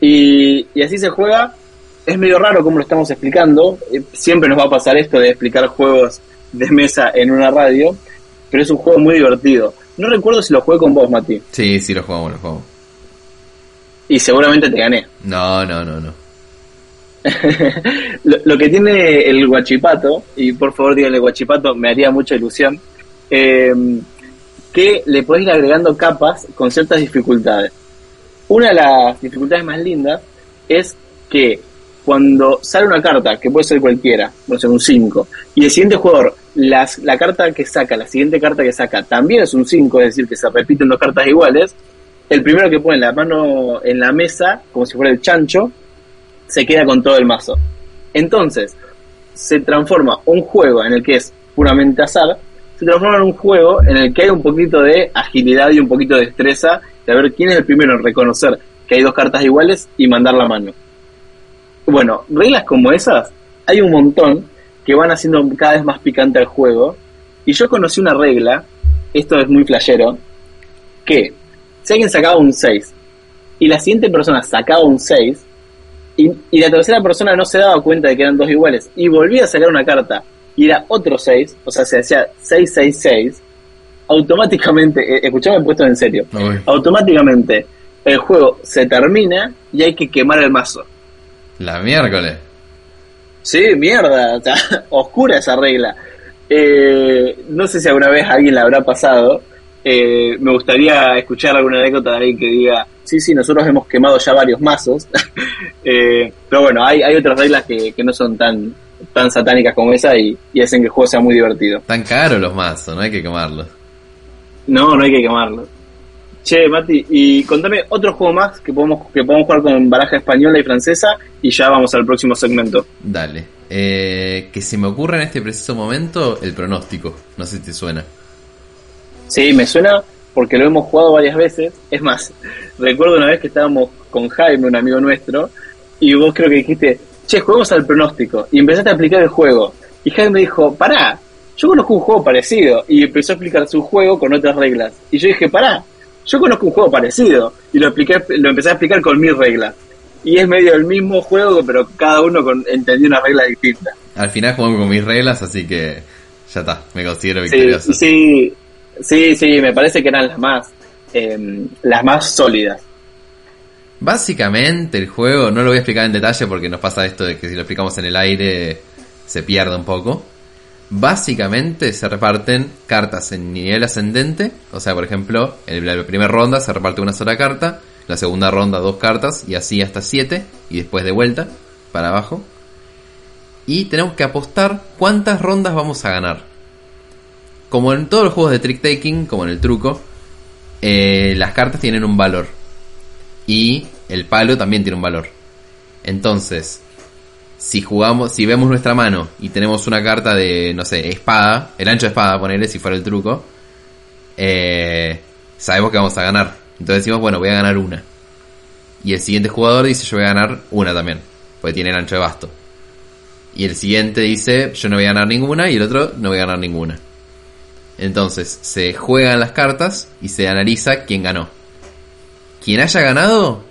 Y, y así se juega. Es medio raro como lo estamos explicando. Eh, Siempre nos va a pasar esto de explicar juegos de mesa en una radio. Pero es un juego muy divertido. No recuerdo si lo jugué con vos, Mati. Sí, sí, lo jugamos, lo jugamos. Y seguramente te gané. No, no, no, no. lo, lo que tiene el guachipato, y por favor díganle guachipato, me haría mucha ilusión, eh, que le podés ir agregando capas con ciertas dificultades. Una de las dificultades más lindas es que cuando sale una carta, que puede ser cualquiera, no sé, un 5, y el siguiente jugador, las, la carta que saca, la siguiente carta que saca, también es un 5, es decir, que se repiten dos cartas iguales, el primero que pone la mano en la mesa, como si fuera el chancho, se queda con todo el mazo. Entonces, se transforma un juego en el que es puramente azar, se transforma en un juego en el que hay un poquito de agilidad y un poquito de destreza de ver quién es el primero en reconocer que hay dos cartas iguales y mandar la mano. Bueno, reglas como esas hay un montón que van haciendo cada vez más picante el juego. Y yo conocí una regla, esto es muy flashero, que si alguien sacaba un 6 y la siguiente persona sacaba un 6 y, y la tercera persona no se daba cuenta de que eran dos iguales y volvía a sacar una carta y era otro 6, o sea, se hacía 666, automáticamente, eh, escuchame puesto en serio, Uy, automáticamente el juego se termina y hay que quemar el mazo. la miércoles. Sí, mierda, o sea, oscura esa regla. Eh, no sé si alguna vez a alguien la habrá pasado. Eh, me gustaría escuchar alguna anécdota de alguien que diga, sí, sí, nosotros hemos quemado ya varios mazos. Eh, pero bueno, hay, hay otras reglas que, que no son tan, tan satánicas como esa y, y hacen que el juego sea muy divertido. Tan caros los mazos, no hay que quemarlos. No, no hay que quemarlo. Che, Mati, y contame otro juego más que podemos, que podemos jugar con baraja española y francesa y ya vamos al próximo segmento. Dale. Eh, que se me ocurra en este preciso momento el pronóstico. No sé si te suena. Sí, me suena porque lo hemos jugado varias veces. Es más, recuerdo una vez que estábamos con Jaime, un amigo nuestro, y vos creo que dijiste, che, juguemos al pronóstico. Y empezaste a aplicar el juego. Y Jaime dijo, pará, yo conozco un juego parecido. Y empezó a explicar su juego con otras reglas. Y yo dije, pará, yo conozco un juego parecido. Y lo, expliqué, lo empecé a explicar con mis reglas. Y es medio el mismo juego, pero cada uno con, entendió una regla distinta. Al final jugamos con mis reglas, así que ya está, me considero victorioso. Sí, sí, sí, me parece que eran las más, em, las más sólidas. Básicamente el juego, no lo voy a explicar en detalle porque nos pasa esto de que si lo explicamos en el aire se pierde un poco. Básicamente se reparten cartas en nivel ascendente, o sea, por ejemplo, en la primera ronda se reparte una sola carta, la segunda ronda dos cartas y así hasta siete y después de vuelta para abajo. Y tenemos que apostar cuántas rondas vamos a ganar. Como en todos los juegos de trick taking, como en el truco, eh, las cartas tienen un valor. Y el palo también tiene un valor. Entonces, si jugamos, si vemos nuestra mano y tenemos una carta de, no sé, espada, el ancho de espada, ponerle si fuera el truco, eh, sabemos que vamos a ganar. Entonces decimos, bueno, voy a ganar una. Y el siguiente jugador dice, yo voy a ganar una también, porque tiene el ancho de basto. Y el siguiente dice, yo no voy a ganar ninguna, y el otro no voy a ganar ninguna. Entonces, se juegan las cartas y se analiza quién ganó. Quien haya ganado,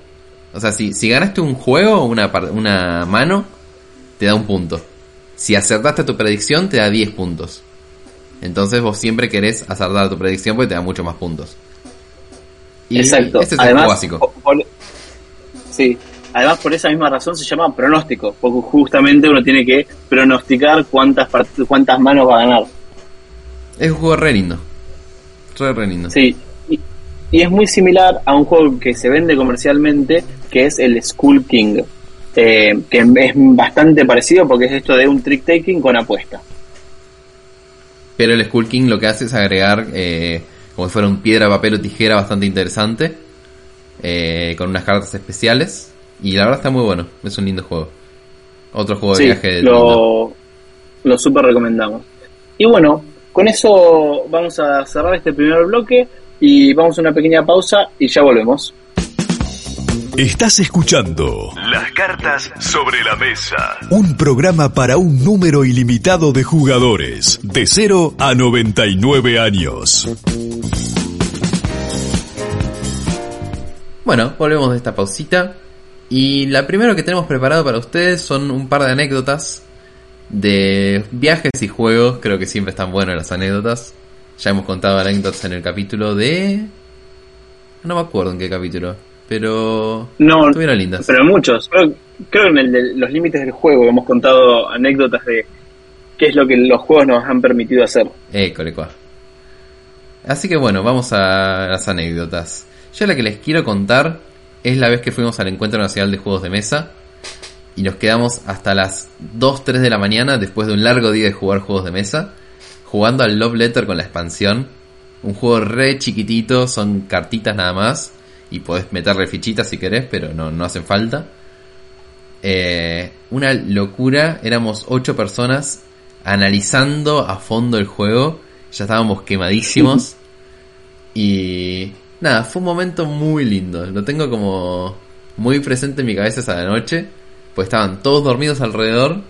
o sea, si, si ganaste un juego, una, una mano, te da un punto. Si acertaste tu predicción, te da 10 puntos. Entonces vos siempre querés acertar tu predicción porque te da mucho más puntos. Y Exacto. Este es el juego básico. sí, además por esa misma razón se llama pronóstico, porque justamente uno tiene que pronosticar cuántas cuántas manos va a ganar. Es un juego re lindo. Re, re lindo. Sí, y, y, es muy similar a un juego que se vende comercialmente, que es el Skull King. Eh, que es bastante parecido porque es esto de un trick taking con apuesta. Pero el Skull King lo que hace es agregar eh, como si fuera un piedra, papel o tijera bastante interesante, eh, con unas cartas especiales. Y la verdad está muy bueno, es un lindo juego. Otro juego de viaje lo, lo super recomendamos. Y bueno, con eso vamos a cerrar este primer bloque y vamos a una pequeña pausa y ya volvemos. Estás escuchando Las cartas sobre la mesa. Un programa para un número ilimitado de jugadores, de 0 a 99 años. Bueno, volvemos de esta pausita. Y la primera que tenemos preparado para ustedes son un par de anécdotas de viajes y juegos. Creo que siempre están buenas las anécdotas. Ya hemos contado anécdotas en el capítulo de... No me acuerdo en qué capítulo pero no, estuvieron lindas. Pero muchos. Creo, creo en el de los límites del juego hemos contado anécdotas de qué es lo que los juegos nos han permitido hacer. Eh, Así que bueno, vamos a las anécdotas. Yo la que les quiero contar es la vez que fuimos al Encuentro Nacional de Juegos de Mesa y nos quedamos hasta las 2, 3 de la mañana después de un largo día de jugar juegos de mesa, jugando al Love Letter con la expansión. Un juego re chiquitito, son cartitas nada más y podés meterle fichitas si querés, pero no, no hacen falta. Eh, una locura, éramos ocho personas analizando a fondo el juego, ya estábamos quemadísimos y nada, fue un momento muy lindo, lo tengo como muy presente en mi cabeza esa noche, pues estaban todos dormidos alrededor,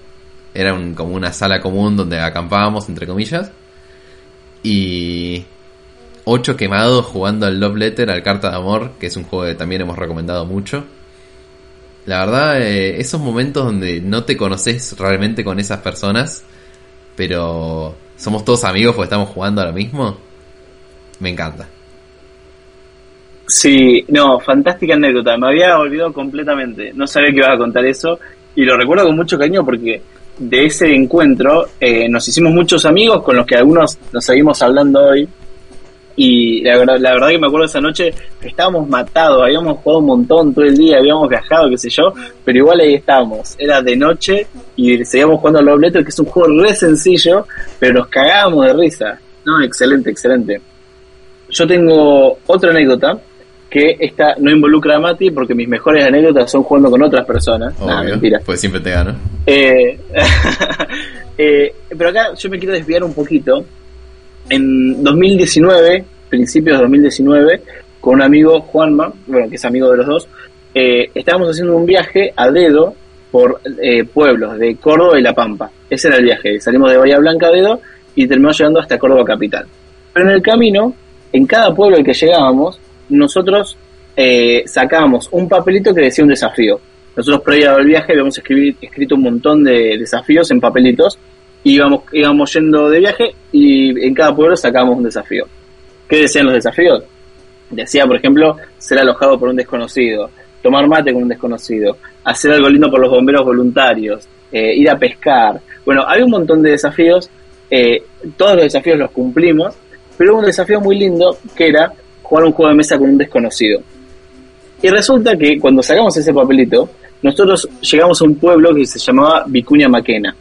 era como una sala común donde acampábamos, entre comillas, y 8 quemados jugando al Love Letter, al Carta de Amor, que es un juego que también hemos recomendado mucho. La verdad, eh, esos momentos donde no te conoces realmente con esas personas, pero somos todos amigos porque estamos jugando ahora mismo, me encanta. Sí, no, fantástica anécdota, me había olvidado completamente, no sabía que ibas a contar eso y lo recuerdo con mucho cariño porque de ese encuentro eh, nos hicimos muchos amigos con los que algunos nos seguimos hablando hoy y la verdad, la verdad que me acuerdo esa noche estábamos matados, habíamos jugado un montón todo el día, habíamos viajado, qué sé yo, pero igual ahí estábamos. Era de noche y seguíamos jugando al Love que es un juego re sencillo, pero nos cagábamos de risa. No, excelente, excelente. Yo tengo otra anécdota que esta no involucra a Mati porque mis mejores anécdotas son jugando con otras personas. mentira. Pues siempre te gano. Eh, eh, pero acá yo me quiero desviar un poquito en 2019, principios de 2019, con un amigo, Juanma, bueno, que es amigo de los dos, eh, estábamos haciendo un viaje a dedo por eh, pueblos de Córdoba y La Pampa. Ese era el viaje. Salimos de Bahía Blanca a dedo y terminamos llegando hasta Córdoba Capital. Pero en el camino, en cada pueblo al que llegábamos, nosotros eh, sacábamos un papelito que decía un desafío. Nosotros previo al viaje habíamos escrito un montón de desafíos en papelitos íbamos, íbamos yendo de viaje y en cada pueblo sacábamos un desafío. ¿Qué decían los desafíos? Decía, por ejemplo, ser alojado por un desconocido, tomar mate con un desconocido, hacer algo lindo por los bomberos voluntarios, eh, ir a pescar. Bueno, hay un montón de desafíos, eh, todos los desafíos los cumplimos, pero hubo un desafío muy lindo que era jugar un juego de mesa con un desconocido. Y resulta que cuando sacamos ese papelito, nosotros llegamos a un pueblo que se llamaba Vicuña Maquena,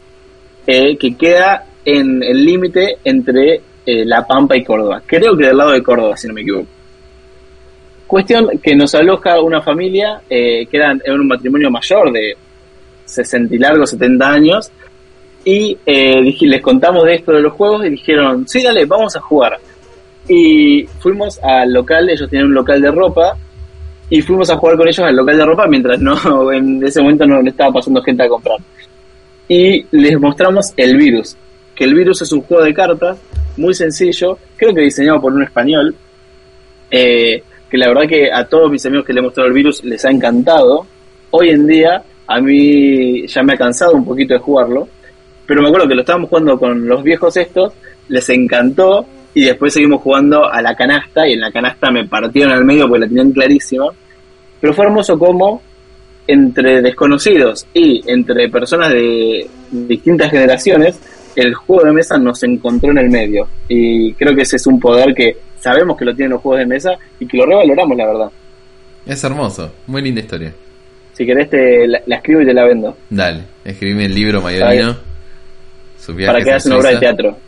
eh, que queda en el límite entre La Pampa y Córdoba. Creo que del lado de Córdoba, si no me equivoco. Cuestión que nos aloja una familia que era, un matrimonio mayor de 60 y largos, 70 años, y eh, les contamos de esto de los juegos y dijeron, sí, dale, vamos a jugar. Y fuimos al local, ellos tenían un local de ropa, y fuimos a jugar con ellos al local de ropa mientras no en ese momento no le estaba pasando gente a comprar. Y les mostramos el virus, que el virus es un juego de cartas muy sencillo, creo que diseñado por un español, eh, que la verdad que a todos mis amigos que le he mostrado el virus les ha encantado. Hoy en día a mí ya me ha cansado un poquito de jugarlo, pero me acuerdo que lo estábamos jugando con los viejos estos, les encantó y después seguimos jugando a la canasta y en la canasta me partieron al medio porque la tenían clarísima. Pero fue hermoso como entre desconocidos y entre personas de distintas generaciones, el juego de mesa nos encontró en el medio. Y creo que ese es un poder que sabemos que lo tienen los juegos de mesa y que lo revaloramos, la verdad. Es hermoso, muy linda historia. Si querés, te la, escribo y te la vendo. Dale, escribime el libro Mayorino. Para que hagas una obra de teatro.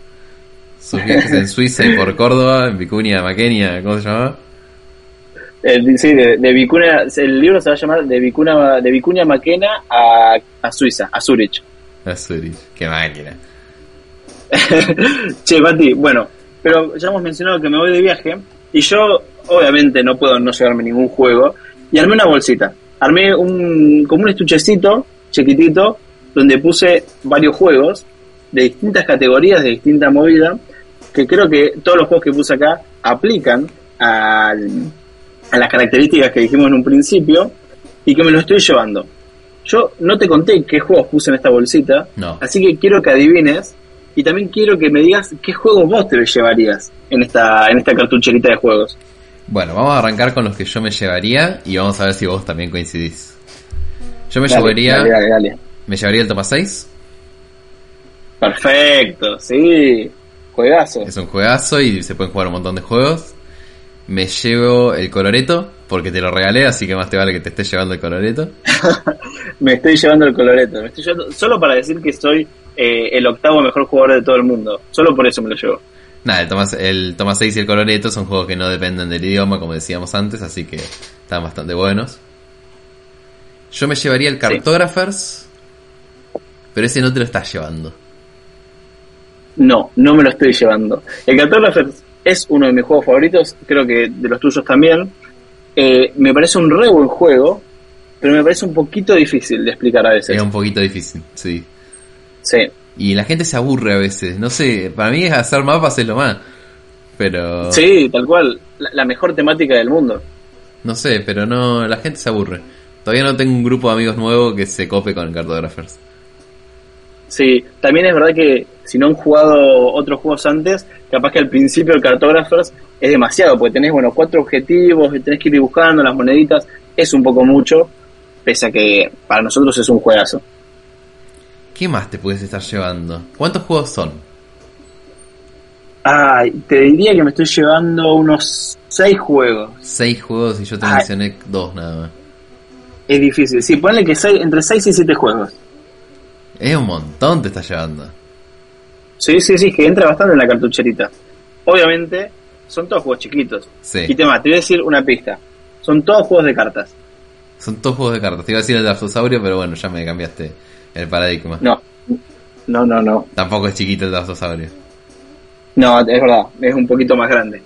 Sus viajes en Suiza y por Córdoba, en Vicuña Maquenia, ¿cómo se llama? sí, de, Vicuña, el libro se va a llamar De Vicuña, de Vicuña Maquena a, a Suiza, a Zurich. A Zurich, qué máquina. che, Pati, bueno, pero ya hemos mencionado que me voy de viaje y yo, obviamente, no puedo no llevarme ningún juego y armé una bolsita armé un, como un estuchecito chiquitito donde puse varios juegos de distintas categorías, de distinta movida, que creo que todos los juegos que puse acá aplican a las características que dijimos en un principio y que me lo estoy llevando. Yo no te conté qué juegos puse en esta bolsita, así que quiero que adivines y también quiero que me digas qué juegos vos te llevarías en esta, en esta cartucherita de juegos. Bueno, vamos a arrancar con los que yo me llevaría y vamos a ver si vos también coincidís. Yo me llevaría. Me llevaría el Toma 6. Perfecto, sí. Juegazo. Es un juegazo y se pueden jugar un montón de juegos. Me llevo el coloreto porque te lo regalé, así que más te vale que te estés llevando el coloreto. me estoy llevando el coloreto. Me estoy solo para decir que soy eh, el octavo mejor jugador de todo el mundo. Solo por eso me lo llevo. Nada, el Toma, el Toma 6 y el Coloreto son juegos que no dependen del idioma, como decíamos antes, así que están bastante buenos. Yo me llevaría el Cartographers, pero ese no te lo estás llevando. No, no me lo estoy llevando. El Cartographers es uno de mis juegos favoritos, creo que de los tuyos también. Eh, me parece un re buen juego, pero me parece un poquito difícil de explicar a veces. Es un poquito difícil, sí. Sí. Y la gente se aburre a veces. No sé, para mí es hacer mapas es lo más. Pero. Sí, tal cual. La, mejor temática del mundo. No sé, pero no. La gente se aburre. Todavía no tengo un grupo de amigos nuevo que se cope con Cartographers. Sí, también es verdad que si no han jugado otros juegos antes, capaz que al principio el Cartographers es demasiado, porque tenés, bueno, cuatro objetivos, tenés que ir buscando las moneditas, es un poco mucho, pese a que para nosotros es un juegazo. ¿Qué más te puedes estar llevando? ¿Cuántos juegos son? Ay, te diría que me estoy llevando unos seis juegos. Seis juegos y yo te mencioné dos nada más. Es difícil. Sí, ponle que seis, entre seis y siete juegos. Es un montón te estás llevando. Sí, sí, sí, que entra bastante en la cartucherita. Obviamente, son todos juegos chiquitos. Sí. Y tema, te voy a decir una pista. Son todos juegos de cartas. Son todos juegos de cartas. Te iba a decir el de pero bueno, ya me cambiaste el paradigma. No, no, no, no. Tampoco es chiquito el Dastosaurio. No, es verdad, es un poquito más grande.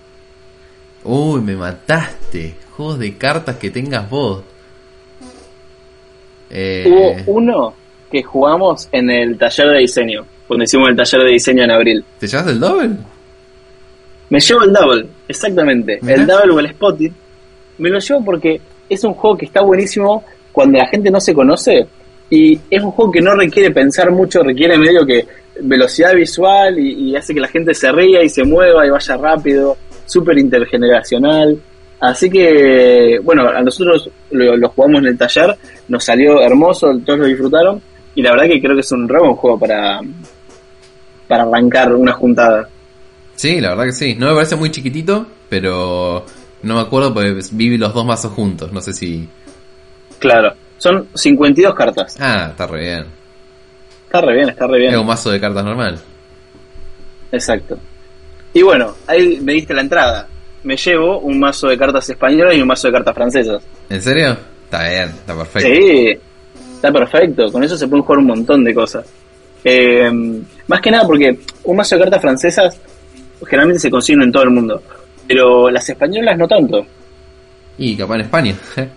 Uy, me mataste. Juegos de cartas que tengas vos. Eh... Hubo uno que jugamos en el taller de diseño, cuando hicimos el taller de diseño en abril. ¿Te llevas el doble? Me llevo el Double, exactamente. Mirá. El Double o el Spotted. Me lo llevo porque es un juego que está buenísimo cuando la gente no se conoce. Y es un juego que no requiere pensar mucho, requiere medio que velocidad visual y, y hace que la gente se ría y se mueva y vaya rápido. Súper intergeneracional. Así que, bueno, a nosotros lo, lo jugamos en el taller, nos salió hermoso, todos lo disfrutaron. Y la verdad que creo que es un re buen juego para, para arrancar una juntada. Sí, la verdad que sí. No me parece muy chiquitito, pero no me acuerdo porque vi los dos mazos juntos. No sé si. Claro, son 52 cartas. Ah, está re bien. Está re bien, está re bien. Es un mazo de cartas normal. Exacto. Y bueno, ahí me diste la entrada. Me llevo un mazo de cartas españolas y un mazo de cartas francesas. ¿En serio? Está bien, está perfecto. Sí, está perfecto. Con eso se pueden jugar un montón de cosas. Eh, más que nada porque un mazo de cartas francesas generalmente se consiguen en todo el mundo. Pero las españolas no tanto. Y capaz en España.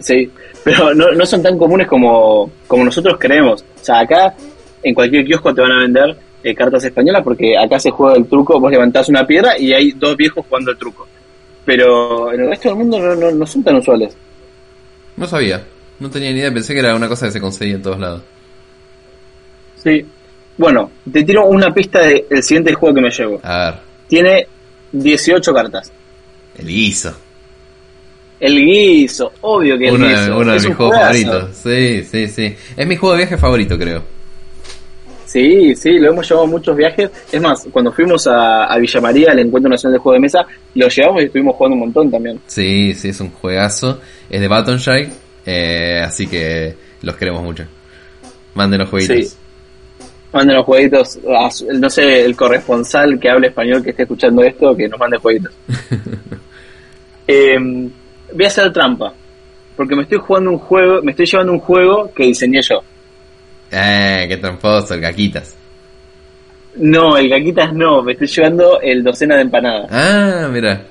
Sí, pero no, no son tan comunes como, como nosotros creemos. O sea, acá en cualquier kiosco te van a vender eh, cartas españolas porque acá se juega el truco, vos levantás una piedra y hay dos viejos jugando el truco. Pero en el resto del mundo no, no, no son tan usuales. no sabía. No tenía ni idea. Pensé que era una cosa que se conseguía en todos lados. Sí. Bueno, te tiro una pista del siguiente juego que me llevo. A ver. Tiene 18 cartas. El guiso. El guiso, obvio que el Uno de, guiso. uno de Es mis un juegos favoritos. Sí, sí, sí. Es mi juego de viaje favorito, creo. Sí, sí, lo hemos llevado a muchos viajes. Es más, cuando fuimos a, a Villa María, al Encuentro Nacional de Juego de Mesa, lo llevamos y estuvimos jugando un montón también. Sí, sí, es un juegazo. Es de Batonshy. Eh, así que los queremos mucho. Mándenos jueguitos. Sí. Manden los jueguitos, a no sé, el corresponsal que hable español que esté escuchando esto, que nos mande jueguitos. Eh, voy a hacer trampa, porque me estoy jugando un juego, me estoy llevando un juego que diseñé yo. Eh, qué tramposo, el caquitas. No, el caquitas no, me estoy llevando el docena de empanadas. Ah, mira.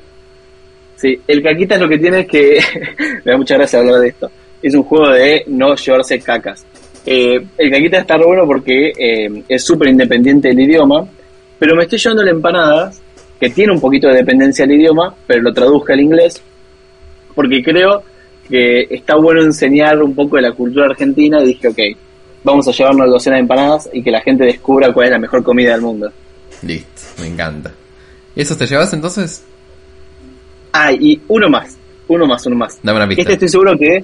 Sí, el caquitas lo que tiene es que, me da mucha gracia hablar de esto, es un juego de no llevarse cacas. Eh, el caquitas está re bueno porque eh, es súper independiente del idioma, pero me estoy llevando el empanadas, que tiene un poquito de dependencia del idioma, pero lo traduzco al inglés, porque creo que está bueno enseñar un poco de la cultura argentina y dije, ok, vamos a llevarnos la docena de empanadas y que la gente descubra cuál es la mejor comida del mundo. Listo, me encanta. ¿Y esos te llevas entonces? Ah, y uno más, uno más, uno más. Dame una pista. Este estoy seguro que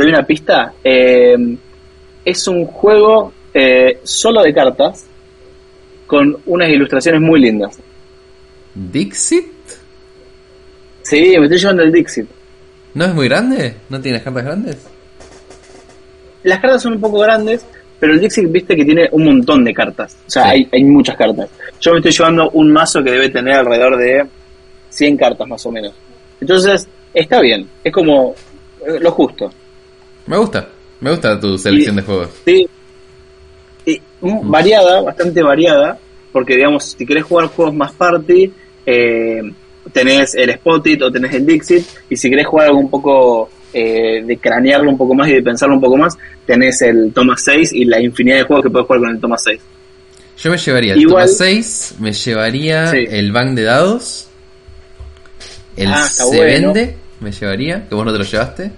te doy una pista. Eh, es un juego eh, solo de cartas con unas ilustraciones muy lindas. ¿Dixit? Sí, me estoy llevando el Dixit. ¿No es muy grande? ¿No tienes cartas grandes? Las cartas son un poco grandes, pero el Dixit viste que tiene un montón de cartas. O sea, Sí. hay, hay muchas cartas. Yo me estoy llevando un mazo que debe tener alrededor de 100 cartas más o menos. Entonces, está bien. Es como eh, lo justo. Me gusta. Me gusta tu selección Y- de juegos. Sí. Y, mm, variada, bastante variada, porque digamos, si querés jugar juegos más party, eh, tenés el Spotted o tenés el Dixit, y si querés jugar algo un poco eh, de cranearlo un poco más y de pensarlo un poco más, tenés el Thomas 6 y la infinidad de juegos que puedes jugar con el Thomas 6. Yo me llevaría el Igual- Toma 6, me llevaría Sí. el Bank de dados, el Ah, Se bueno. vende, me llevaría, que vos no te lo llevaste.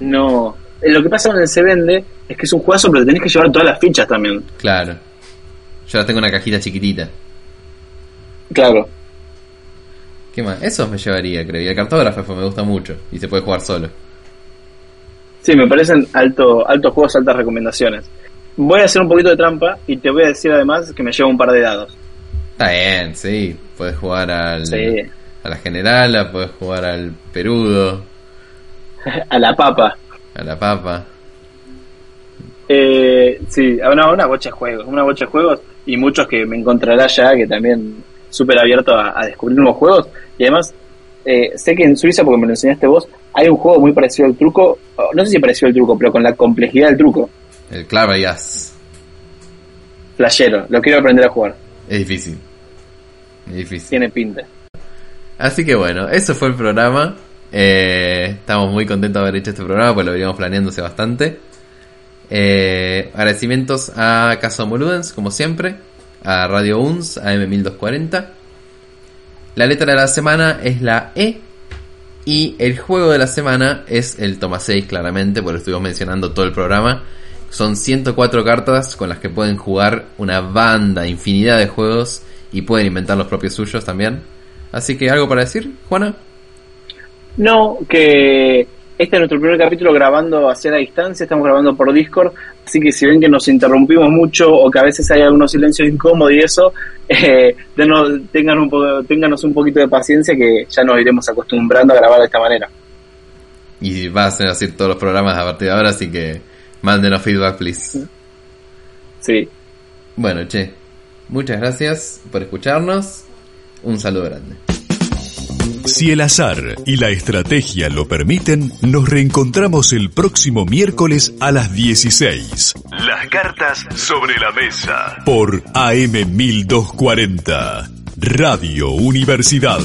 No. Eh, Lo que pasa con el Se Vende es que es un juegazo, pero tenés que llevar todas las fichas también. Claro. Yo ahora tengo una cajita chiquitita. Claro. ¿Qué más? Esos me llevaría, creo. Y el cartógrafo me gusta mucho. Y se puede jugar solo. Sí, me parecen alto, altos juegos, altas recomendaciones. Voy a hacer un poquito de trampa y te voy a decir además que me llevo un par de dados. Está bien, sí. Puedes jugar al, Sí. a la generala, puedes jugar al perudo, A la papa. a la papa. Eh, sí, una, una bocha de juegos, una bocha de juegos y muchos que me encontrará ya, que también súper abierto a, a descubrir nuevos juegos. Y además, eh, sé que en Suiza, porque me lo enseñaste vos, hay un juego muy parecido al truco, no sé si parecido al truco, pero con la complejidad del truco. El Clavarayas. Flashero, lo quiero aprender a jugar, Es difícil. Es difícil. tiene pinta. Así que bueno, eso fue el programa. Eh, estamos muy contentos de haber hecho este programa, pues lo veníamos planeándose bastante. Eh, agradecimientos a Casa Moludens, como siempre, a Radio UNS, a M1240. La letra de la semana es la E. Y el juego de la semana es el Toma 6, claramente, porque lo estuvimos mencionando todo el programa. Son 104 cartas con las que pueden jugar una banda, infinidad de juegos y pueden inventar los propios suyos también. Así que, ¿algo para decir, Juana? No, que este es nuestro primer capítulo grabando hacia la distancia, estamos grabando por Discord, así que si ven que nos interrumpimos mucho o que a veces hay algunos silencios incómodos y eso, eh, tengan un ténganos un poquito de paciencia que ya nos iremos acostumbrando a grabar de esta manera. Y va a ser así todos los programas a partir de ahora, así que mándenos feedback, please. Sí. Bueno, che, muchas gracias por escucharnos. Un saludo grande. Si el azar y la estrategia lo permiten, nos reencontramos el próximo miércoles a las 16. Las cartas sobre la mesa. Por AM1240. Radio Universidad.